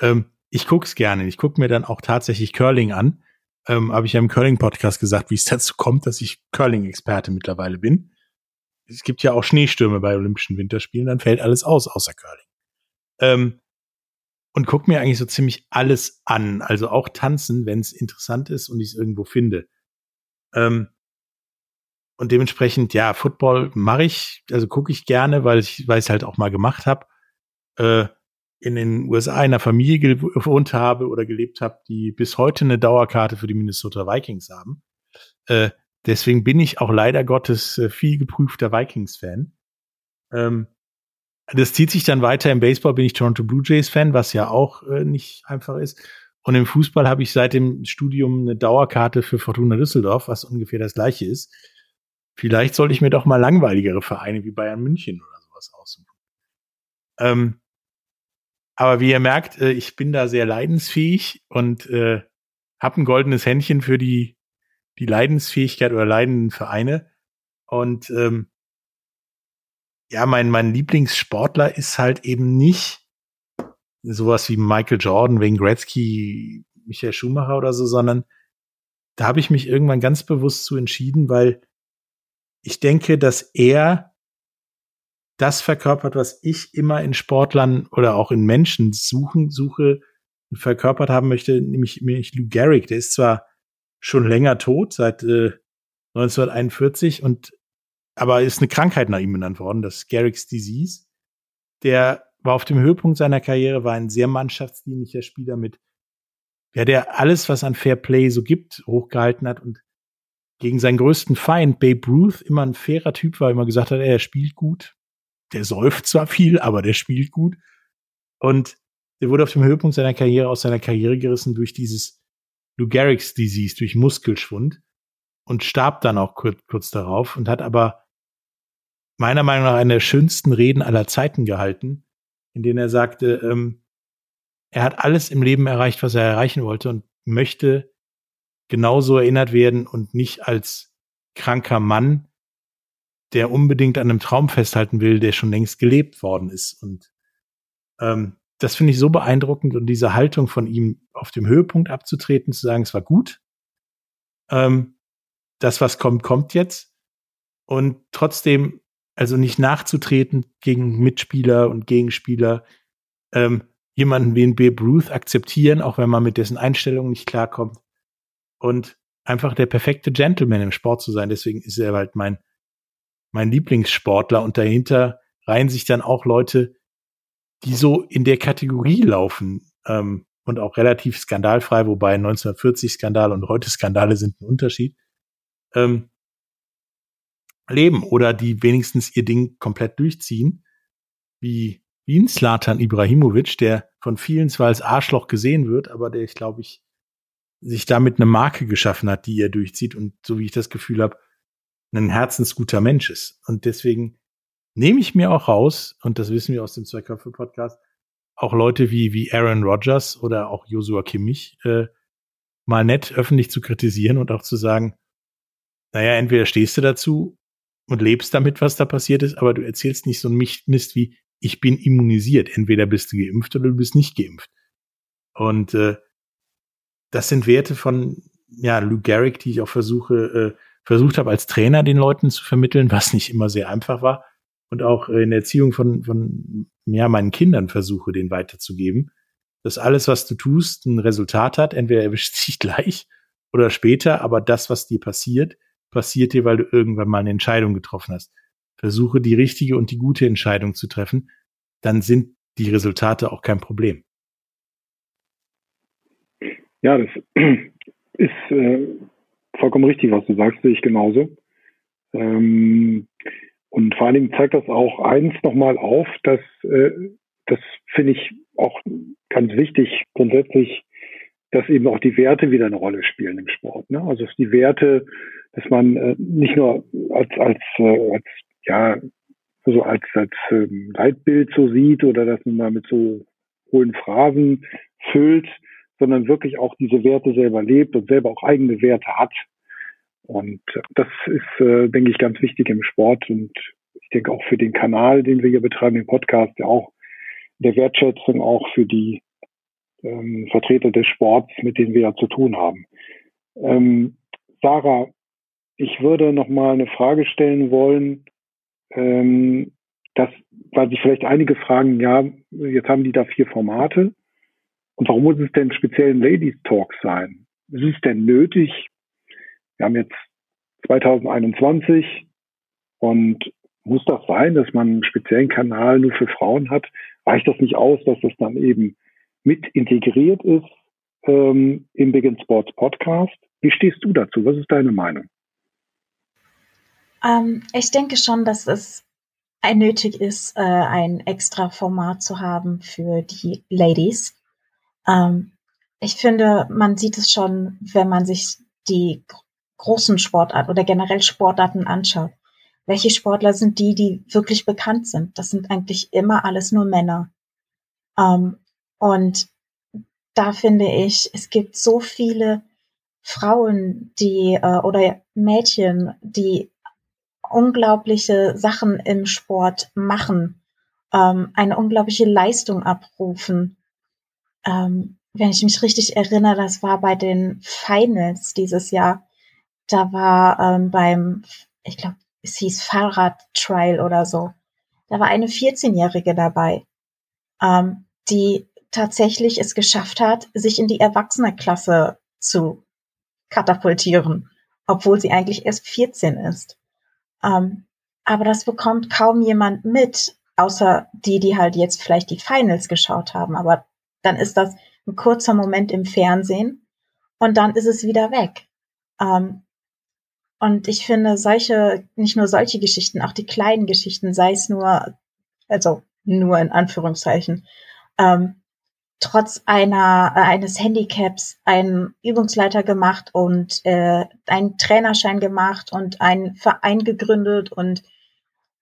Ähm, ich guck's gerne. Ich gucke mir dann auch tatsächlich Curling an. Ähm, Habe ich ja im Curling-Podcast gesagt, wie es dazu kommt, dass ich Curling-Experte mittlerweile bin. Es gibt ja auch Schneestürme bei Olympischen Winterspielen, dann fällt alles aus, außer Curling. Ähm, und guck mir eigentlich so ziemlich alles an. Also auch tanzen, wenn es interessant ist und ich es irgendwo finde. Ähm, und dementsprechend, ja, Football mache ich, also gucke ich gerne, weil ich es halt auch mal gemacht habe. Äh, in den USA in einer Familie gewohnt habe oder gelebt habe, die bis heute eine Dauerkarte für die Minnesota Vikings haben. Äh, deswegen bin ich auch leider Gottes äh, viel geprüfter Vikings-Fan. Ähm, das zieht sich dann weiter. Im Baseball bin ich Toronto Blue Jays Fan, was ja auch äh, nicht einfach ist. Und im Fußball habe ich seit dem Studium eine Dauerkarte für Fortuna Düsseldorf, was ungefähr das gleiche ist. Vielleicht sollte ich mir doch mal langweiligere Vereine wie Bayern München oder sowas aussuchen. Ähm, aber wie ihr merkt, äh, ich bin da sehr leidensfähig und äh, habe ein goldenes Händchen für die, die Leidensfähigkeit oder leidenden Vereine. Und ähm, ja, mein, mein Lieblingssportler ist halt eben nicht sowas wie Michael Jordan, Wayne Gretzky, Michael Schumacher oder so, sondern da habe ich mich irgendwann ganz bewusst zu entschieden, weil ich denke, dass er das verkörpert, was ich immer in Sportlern oder auch in Menschen suchen, suche und verkörpert haben möchte, nämlich, nämlich Lou Gehrig. Der ist zwar schon länger tot, seit äh, 1941 und aber ist eine Krankheit nach ihm benannt worden, das Garrick's Disease. Der war auf dem Höhepunkt seiner Karriere, war ein sehr mannschaftsdienlicher Spieler mit, ja, der alles, was an Fair Play so gibt, hochgehalten hat und gegen seinen größten Feind, Babe Ruth, immer ein fairer Typ war, immer gesagt hat, er spielt gut. Der säuft zwar viel, aber der spielt gut. Und der wurde auf dem Höhepunkt seiner Karriere aus seiner Karriere gerissen durch dieses Lou Gehrig's Disease, durch Muskelschwund und starb dann auch kurz, kurz darauf und hat aber meiner Meinung nach eine der schönsten Reden aller Zeiten gehalten, in denen er sagte, ähm, er hat alles im Leben erreicht, was er erreichen wollte und möchte genauso erinnert werden und nicht als kranker Mann, der unbedingt an einem Traum festhalten will, der schon längst gelebt worden ist. Und ähm, das finde ich so beeindruckend und diese Haltung von ihm auf dem Höhepunkt abzutreten, zu sagen, es war gut. Ähm, das, was kommt, kommt jetzt. Und trotzdem also nicht nachzutreten gegen Mitspieler und Gegenspieler, ähm, jemanden wie ein Babe Ruth akzeptieren, auch wenn man mit dessen Einstellungen nicht klarkommt. Und einfach der perfekte Gentleman im Sport zu sein. Deswegen ist er halt mein, mein Lieblingssportler und dahinter reihen sich dann auch Leute, die so in der Kategorie laufen ähm, und auch relativ skandalfrei, wobei 1940 Skandal und heute Skandale sind ein Unterschied. Ähm, leben oder die wenigstens ihr Ding komplett durchziehen, wie, wie ein Slatan Ibrahimovic, der von vielen zwar als Arschloch gesehen wird, aber der, ich glaube ich, sich damit eine Marke geschaffen hat, die er durchzieht und so wie ich das Gefühl habe, ein herzensguter Mensch ist. Und deswegen nehme ich mir auch raus, und das wissen wir aus dem Zweiköpfe-Podcast, auch Leute wie, wie Aaron Rodgers oder auch Joshua Kimmich äh, mal nett öffentlich zu kritisieren und auch zu sagen, naja, entweder stehst du dazu und lebst damit, was da passiert ist, aber du erzählst nicht so ein Mist wie, ich bin immunisiert. Entweder bist du geimpft oder du bist nicht geimpft. Und äh, das sind Werte von ja, Lou Gehrig, die ich auch versuche, äh, versucht habe, als Trainer den Leuten zu vermitteln, was nicht immer sehr einfach war. Und auch in der Erziehung von, von ja, meinen Kindern versuche, den weiterzugeben. Dass alles, was du tust, ein Resultat hat. Entweder erwischt sich gleich oder später, aber das, was dir passiert, passiert dir, weil du irgendwann mal eine Entscheidung getroffen hast. Versuche die richtige und die gute Entscheidung zu treffen, dann sind die Resultate auch kein Problem. Ja, das ist äh, vollkommen richtig, was du sagst, sehe ich genauso. Ähm, und vor allen Dingen zeigt das auch eins nochmal auf, dass äh, das finde ich auch ganz wichtig grundsätzlich, dass eben auch die Werte wieder eine Rolle spielen im Sport. Ne? Also die Werte dass man äh, nicht nur als, als, äh, als ja, so als, als ähm, Leitbild so sieht oder dass man mal mit so hohen Phrasen füllt, sondern wirklich auch diese Werte selber lebt und selber auch eigene Werte hat. Und das ist, äh, denke ich, ganz wichtig im Sport und ich denke auch für den Kanal, den wir hier betreiben, den Podcast, der auch der Wertschätzung auch für die ähm, Vertreter des Sports, mit denen wir ja zu tun haben. Ähm, Sarah, ich würde noch mal eine Frage stellen wollen, ähm, dass, weil sich vielleicht einige fragen, ja, jetzt haben die da vier Formate. Und warum muss es denn speziell ein Ladies Talk sein? Ist es denn nötig? Wir haben jetzt 2021 und muss das sein, dass man einen speziellen Kanal nur für Frauen hat? Reicht das nicht aus, dass das dann eben mit integriert ist ähm, im Big Sports Podcast? Wie stehst du dazu? Was ist deine Meinung? Ähm, ich denke schon, dass es nötig ist, äh, ein extra Format zu haben für die Ladies. Ähm, ich finde, man sieht es schon, wenn man sich die großen Sportarten oder generell Sportarten anschaut. Welche Sportler sind die, die wirklich bekannt sind? Das sind eigentlich immer alles nur Männer. Ähm, und da finde ich, es gibt so viele Frauen, die äh, oder Mädchen, die unglaubliche Sachen im Sport machen, ähm, eine unglaubliche Leistung abrufen. Ähm, wenn ich mich richtig erinnere, das war bei den Finals dieses Jahr. Da war ähm, beim, ich glaube, es hieß Fahrrad-Trial oder so. Da war eine 14-Jährige dabei, ähm, die tatsächlich es geschafft hat, sich in die Erwachseneklasse zu katapultieren, obwohl sie eigentlich erst 14 ist. Ähm, aber das bekommt kaum jemand mit, außer die, die halt jetzt vielleicht die Finals geschaut haben. Aber dann ist das ein kurzer Moment im Fernsehen und dann ist es wieder weg. Ähm, und ich finde solche, nicht nur solche Geschichten, auch die kleinen Geschichten, sei es nur, also nur in Anführungszeichen, ähm, trotz einer äh, eines Handicaps einen Übungsleiter gemacht und äh, einen Trainerschein gemacht und einen Verein gegründet und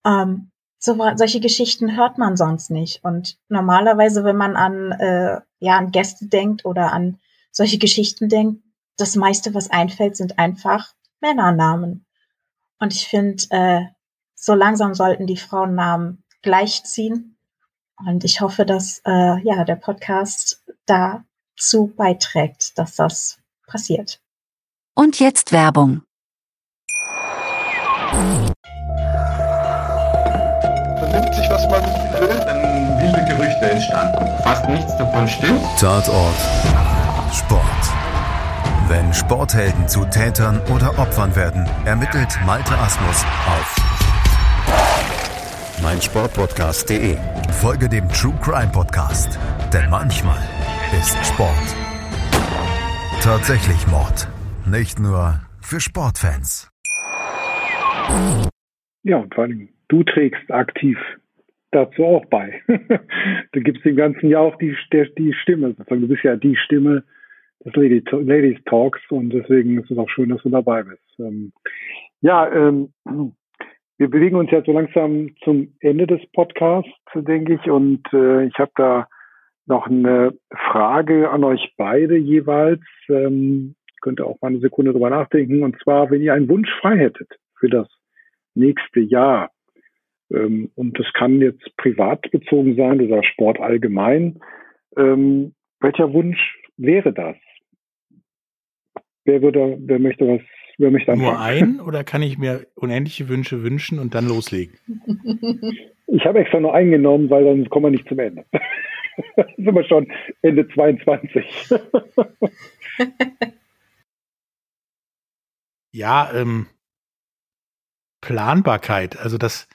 ähm, so, solche Geschichten hört man sonst nicht. Und normalerweise, wenn man an äh, ja an Gäste denkt oder an solche Geschichten denkt, das meiste, was einfällt, sind einfach Männernamen. Und ich finde, äh, so langsam sollten die Frauennamen gleichziehen und ich hoffe, dass äh, ja der Podcast dazu beiträgt, dass das passiert. Und jetzt Werbung. Vernimmt sich, was man will, dann wilde Gerüchte entstanden. Fast nichts davon stimmt. Tatort. Sport. Wenn Sporthelden zu Tätern oder Opfern werden, ermittelt Malte Asmus auf meinsportpodcast.de. Folge dem True Crime Podcast, denn manchmal ist Sport tatsächlich Mord. Nicht nur für Sportfans. Ja, und vor allem, du trägst aktiv dazu auch bei. du gibst dem Ganzen ja auch die, die Stimme. Du bist ja die Stimme des Ladies Talks und deswegen ist es auch schön, dass du dabei bist. Ähm, ja, ähm, wir bewegen uns ja so langsam zum Ende des Podcasts, denke ich. Und äh, ich habe da noch eine Frage an euch beide jeweils. Ähm, könnt ihr auch mal eine Sekunde drüber nachdenken. Und zwar, wenn ihr einen Wunsch frei hättet für das nächste Jahr, ähm, und das kann jetzt privat bezogen sein oder Sport allgemein, ähm, welcher Wunsch wäre das? Wer würde, wer möchte was Wer möchte Nur ein oder kann ich mir unendliche Wünsche wünschen und dann loslegen? Ich habe extra nur einen genommen, weil dann kommen wir nicht zum Ende. sind wir schon Ende 22. ja, ähm, Planbarkeit. Also dass,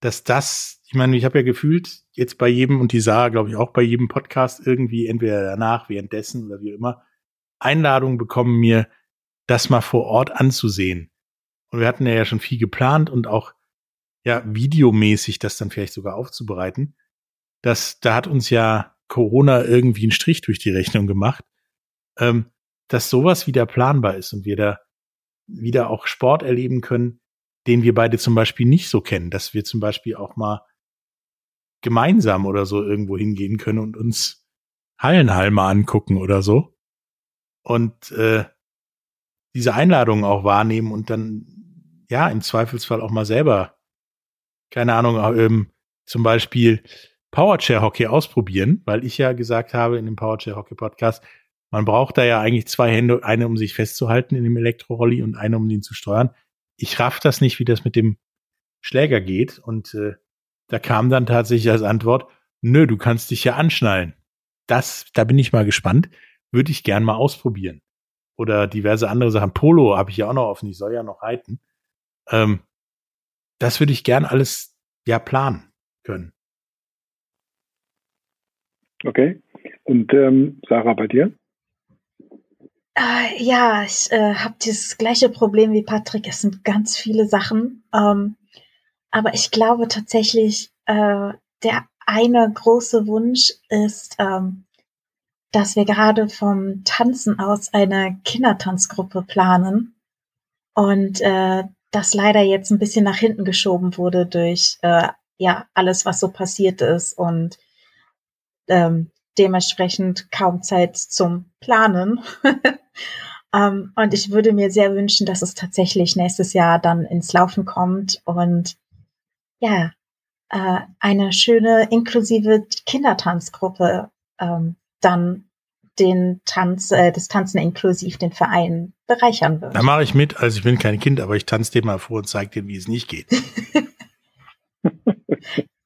dass das, ich meine, ich habe ja gefühlt jetzt bei jedem und die Sarah, glaube ich, auch bei jedem Podcast irgendwie entweder danach, währenddessen oder wie immer, Einladungen bekommen mir, das mal vor Ort anzusehen. Und wir hatten ja schon viel geplant und auch ja videomäßig das dann vielleicht sogar aufzubereiten. Das, da hat uns ja Corona irgendwie einen Strich durch die Rechnung gemacht, ähm, dass sowas wieder planbar ist und wir da wieder auch Sport erleben können, den wir beide zum Beispiel nicht so kennen, dass wir zum Beispiel auch mal gemeinsam oder so irgendwo hingehen können und uns Hallenhall mal angucken oder so. Und äh, diese Einladungen auch wahrnehmen und dann, ja, im Zweifelsfall auch mal selber, keine Ahnung, ähm, zum Beispiel Powerchair Hockey ausprobieren, weil ich ja gesagt habe in dem Powerchair Hockey Podcast, man braucht da ja eigentlich zwei Hände, eine um sich festzuhalten in dem Elektrorolli und eine um den zu steuern. Ich raff das nicht, wie das mit dem Schläger geht und äh, da kam dann tatsächlich als Antwort, nö, du kannst dich ja anschnallen. Das, da bin ich mal gespannt, würde ich gern mal ausprobieren. Oder diverse andere Sachen. Polo habe ich ja auch noch offen, ich soll ja noch reiten. Ähm, das würde ich gern alles ja planen können. Okay. Und ähm, Sarah, bei dir? Äh, ja, ich äh, habe dieses gleiche Problem wie Patrick. Es sind ganz viele Sachen. Ähm, aber ich glaube tatsächlich, äh, der eine große Wunsch ist, ähm, dass wir gerade vom Tanzen aus eine Kindertanzgruppe planen. Und äh, das leider jetzt ein bisschen nach hinten geschoben wurde durch äh, ja alles, was so passiert ist und ähm, dementsprechend kaum Zeit zum Planen. ähm, und ich würde mir sehr wünschen, dass es tatsächlich nächstes Jahr dann ins Laufen kommt und ja, äh, eine schöne inklusive Kindertanzgruppe ähm, dann den Tanz, äh, das Tanzen inklusiv den Verein bereichern wird. Da mache ich mit. Also ich bin kein Kind, aber ich tanze dir mal vor und zeige dir, wie es nicht geht.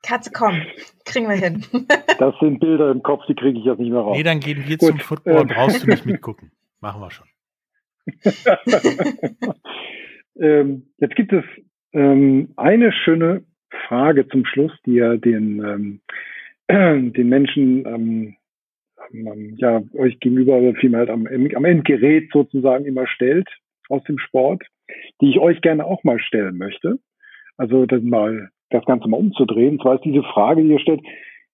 Katze, komm, kriegen wir hin. das sind Bilder im Kopf, die kriege ich jetzt nicht mehr raus. Nee, dann gehen wir Gut, zum Football, ähm. brauchst du nicht mitgucken. Machen wir schon. ähm, jetzt gibt es ähm, eine schöne Frage zum Schluss, die ja den, ähm, den Menschen ähm, ähm, ja, euch gegenüber oder vielmehr halt am, am Endgerät sozusagen immer stellt aus dem Sport, die ich euch gerne auch mal stellen möchte. Also das mal das Ganze mal umzudrehen. Und zwar ist diese Frage, die ihr stellt,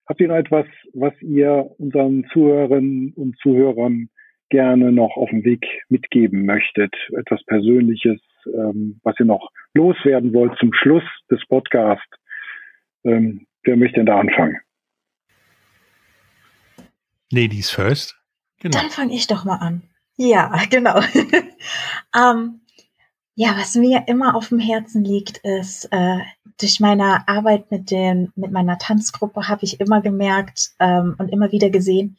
habt ihr noch etwas, was ihr unseren Zuhörerinnen und Zuhörern gerne noch auf dem Weg mitgeben möchtet? Etwas Persönliches, ähm, was ihr noch loswerden wollt zum Schluss des Podcasts? Ähm, wer möchte denn da anfangen? Ladies first. Genau. Dann fange ich doch mal an. Ja, genau. ähm, ja, was mir immer auf dem Herzen liegt, ist, äh, durch meine Arbeit mit den, mit meiner Tanzgruppe habe ich immer gemerkt ähm, und immer wieder gesehen,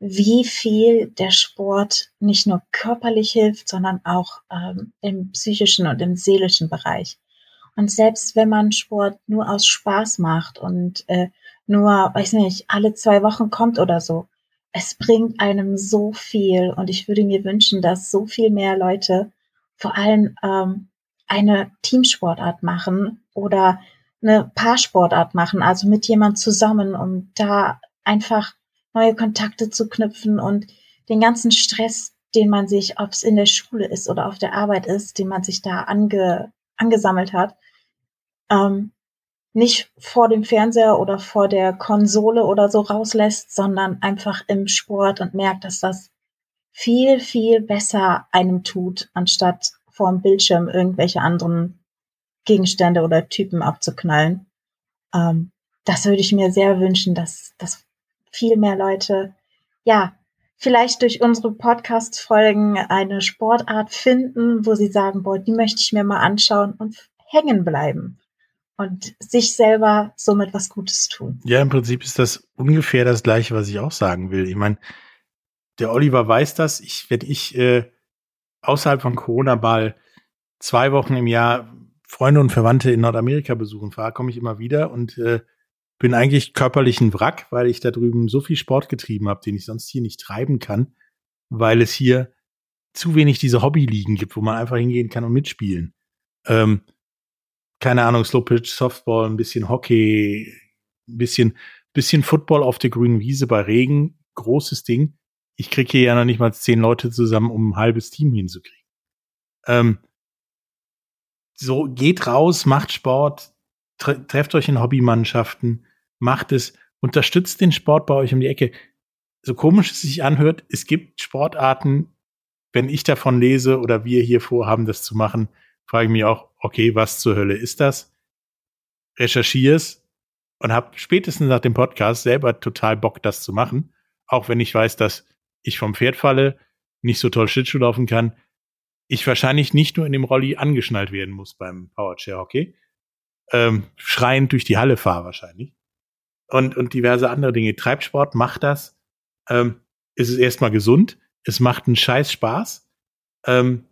wie viel der Sport nicht nur körperlich hilft, sondern auch ähm, im psychischen und im seelischen Bereich. Und selbst wenn man Sport nur aus Spaß macht und äh, nur, weiß nicht, alle zwei Wochen kommt oder so, es bringt einem so viel und ich würde mir wünschen, dass so viel mehr Leute vor allem ähm, eine Teamsportart machen oder eine Paarsportart machen, also mit jemand zusammen, um da einfach neue Kontakte zu knüpfen und den ganzen Stress, den man sich, ob es in der Schule ist oder auf der Arbeit ist, den man sich da ange, angesammelt hat, ähm, nicht vor dem Fernseher oder vor der Konsole oder so rauslässt, sondern einfach im Sport und merkt, dass das viel, viel besser einem tut, anstatt vor dem Bildschirm irgendwelche anderen Gegenstände oder Typen abzuknallen. Ähm, das würde ich mir sehr wünschen, dass, dass viel mehr Leute, ja, vielleicht durch unsere Podcast-Folgen eine Sportart finden, wo sie sagen, boah, die möchte ich mir mal anschauen und hängen bleiben und sich selber somit was Gutes tun. Ja, im Prinzip ist das ungefähr das Gleiche, was ich auch sagen will. Ich meine, der Oliver weiß das. Ich, wenn ich äh, außerhalb von Corona mal zwei Wochen im Jahr Freunde und Verwandte in Nordamerika besuchen fahre, komme ich immer wieder und äh, bin eigentlich körperlich ein Wrack, weil ich da drüben so viel Sport getrieben habe, den ich sonst hier nicht treiben kann, weil es hier zu wenig diese Hobbyligen gibt, wo man einfach hingehen kann und mitspielen. Ähm, keine Ahnung, Slow Pitch, Softball, ein bisschen Hockey, ein bisschen, bisschen Football auf der grünen Wiese bei Regen, großes Ding. Ich kriege hier ja noch nicht mal zehn Leute zusammen, um ein halbes Team hinzukriegen. Ähm, so, geht raus, macht Sport, tre trefft euch in Hobbymannschaften, macht es, unterstützt den Sport bei euch um die Ecke. So komisch es sich anhört, es gibt Sportarten, wenn ich davon lese oder wir hier vorhaben, das zu machen, frage ich mich auch, okay, was zur Hölle ist das? Recherchier's und habe spätestens nach dem Podcast selber total Bock, das zu machen. auch wenn ich weiß, dass ich vom Pferd falle, nicht so toll Schlittschuh laufen kann, ich wahrscheinlich nicht nur in dem Rolli angeschnallt werden muss beim Powerchair Hockey, ähm, schreiend durch die Halle fahre wahrscheinlich. Und, und diverse andere Dinge. Treibsport macht das. Ähm, es erstmal gesund. Es macht einen scheiß Spaß. Ähm,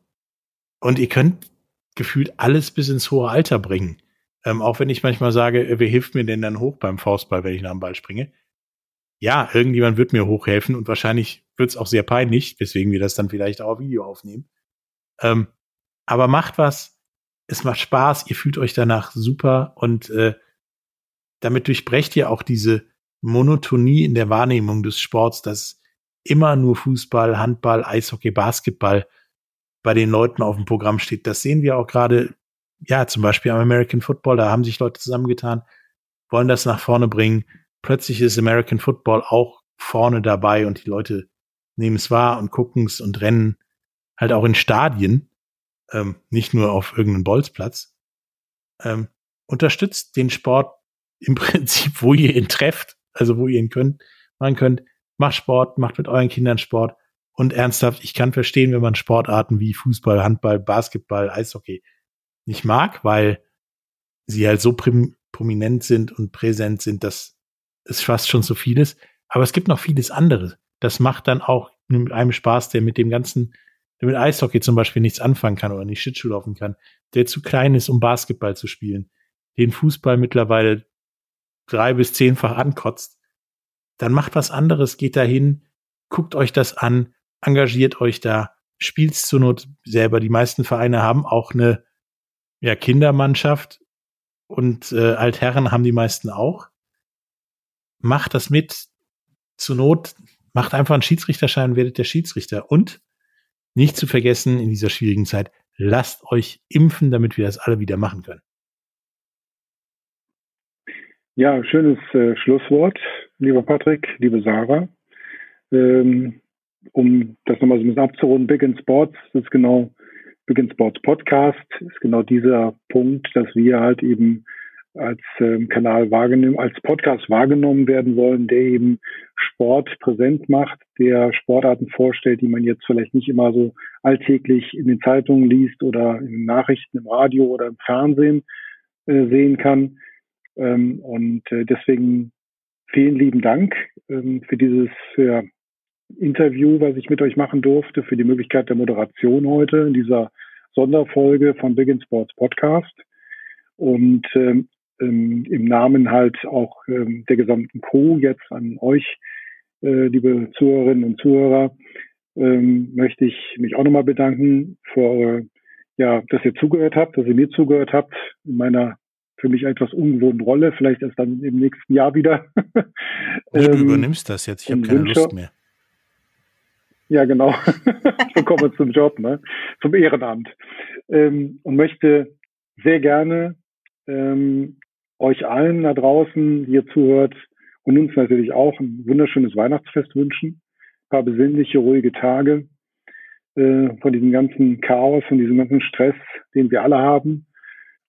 und ihr könnt gefühlt alles bis ins hohe Alter bringen. Ähm, auch wenn ich manchmal sage, äh, wer hilft mir denn dann hoch beim Faustball, wenn ich nach dem Ball springe? Ja, irgendjemand wird mir hochhelfen und wahrscheinlich wird es auch sehr peinlich, weswegen wir das dann vielleicht auch auf Video aufnehmen. Ähm, aber macht was, es macht Spaß, ihr fühlt euch danach super und äh, damit durchbrecht ihr auch diese Monotonie in der Wahrnehmung des Sports, dass immer nur Fußball, Handball, Eishockey, Basketball bei den Leuten auf dem Programm steht. Das sehen wir auch gerade, ja, zum Beispiel am American Football, da haben sich Leute zusammengetan, wollen das nach vorne bringen. Plötzlich ist American Football auch vorne dabei und die Leute nehmen es wahr und gucken es und rennen halt auch in Stadien, ähm, nicht nur auf irgendeinem Bolzplatz. Ähm, unterstützt den Sport im Prinzip, wo ihr ihn trefft, also wo ihr ihn könnt, machen könnt. Macht Sport, macht mit euren Kindern Sport. Und ernsthaft, ich kann verstehen, wenn man Sportarten wie Fußball, Handball, Basketball, Eishockey nicht mag, weil sie halt so prominent sind und präsent sind, dass es fast schon so viel ist. Aber es gibt noch vieles anderes. Das macht dann auch mit einem Spaß, der mit dem ganzen, der mit Eishockey zum Beispiel nichts anfangen kann oder nicht Schlittschuh laufen kann, der zu klein ist, um Basketball zu spielen, den Fußball mittlerweile drei bis zehnfach ankotzt, dann macht was anderes, geht dahin, guckt euch das an, engagiert euch da, spielt's zur Not selber. Die meisten Vereine haben auch eine ja, Kindermannschaft und äh, Altherren haben die meisten auch. Macht das mit. Zur Not macht einfach einen Schiedsrichterschein, werdet der Schiedsrichter. Und nicht zu vergessen in dieser schwierigen Zeit, lasst euch impfen, damit wir das alle wieder machen können. Ja, schönes äh, Schlusswort, lieber Patrick, liebe Sarah. Ähm, um das nochmal so ein bisschen abzurunden, Big in Sports, das ist genau Big in Sports Podcast, ist genau dieser Punkt, dass wir halt eben als ähm, Kanal wahrgenommen, als Podcast wahrgenommen werden wollen, der eben Sport präsent macht, der Sportarten vorstellt, die man jetzt vielleicht nicht immer so alltäglich in den Zeitungen liest oder in Nachrichten im Radio oder im Fernsehen äh, sehen kann. Ähm, und äh, deswegen vielen lieben Dank ähm, für dieses für Interview, was ich mit euch machen durfte, für die Möglichkeit der Moderation heute in dieser Sonderfolge von Big Sports Podcast. Und ähm, ähm, im Namen halt auch ähm, der gesamten Crew jetzt an euch, äh, liebe Zuhörerinnen und Zuhörer, ähm, möchte ich mich auch nochmal bedanken für eure, ja, dass ihr zugehört habt, dass ihr mir zugehört habt in meiner für mich etwas ungewohnten Rolle, vielleicht erst dann im nächsten Jahr wieder. du ähm, übernimmst das jetzt, ich habe keine Wünsche. Lust mehr. Ja, genau. so kommen wir zum Job, ne? zum Ehrenamt. Ähm, und möchte sehr gerne ähm, euch allen da draußen, die ihr zuhört, und uns natürlich auch ein wunderschönes Weihnachtsfest wünschen. Ein paar besinnliche, ruhige Tage äh, von diesem ganzen Chaos, von diesem ganzen Stress, den wir alle haben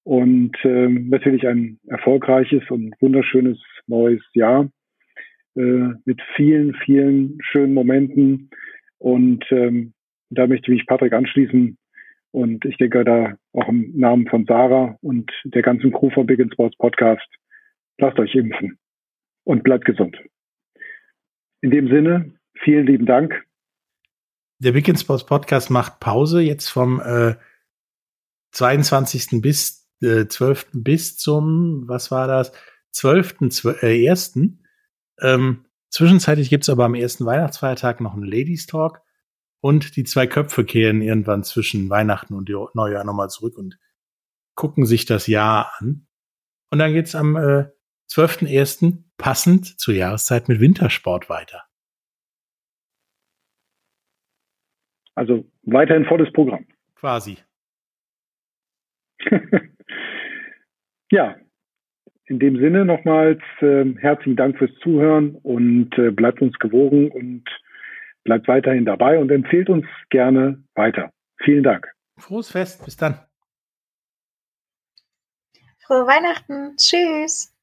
und ähm, natürlich ein erfolgreiches und wunderschönes neues Jahr äh, mit vielen, vielen schönen Momenten. Und ähm, da möchte ich mich Patrick anschließen. Und ich denke da auch im Namen von Sarah und der ganzen Crew von Big Sports Podcast, lasst euch impfen und bleibt gesund. In dem Sinne, vielen lieben Dank. Der Big Sports Podcast macht Pause jetzt vom äh, 22. bis äh, 12. bis zum, was war das? 12. 12, äh, 1. Ähm, zwischenzeitlich gibt's aber am ersten Weihnachtsfeiertag noch einen Ladies Talk und die zwei Köpfe kehren irgendwann zwischen Weihnachten und Neujahr nochmal zurück und gucken sich das Jahr an. Und dann geht's am äh, 12.01. passend zur Jahreszeit mit Wintersport weiter. Also weiterhin volles Programm. Quasi. Ja, in dem Sinne nochmals äh, herzlichen Dank fürs Zuhören und äh, bleibt uns gewogen und bleibt weiterhin dabei und empfehlt uns gerne weiter. Vielen Dank. Frohes Fest, bis dann. Frohe Weihnachten, tschüss.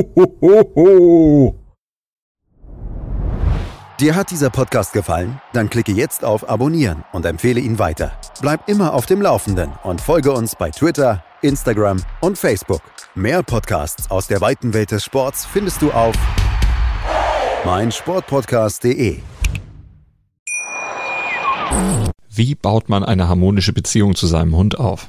Ho, Dir hat dieser Podcast gefallen? Dann klicke jetzt auf Abonnieren und empfehle ihn weiter. Bleib immer auf dem Laufenden und folge uns bei Twitter, Instagram und Facebook. Mehr Podcasts aus der weiten Welt des Sports findest du auf meinsportpodcast.de. Wie baut man eine harmonische Beziehung zu seinem Hund auf?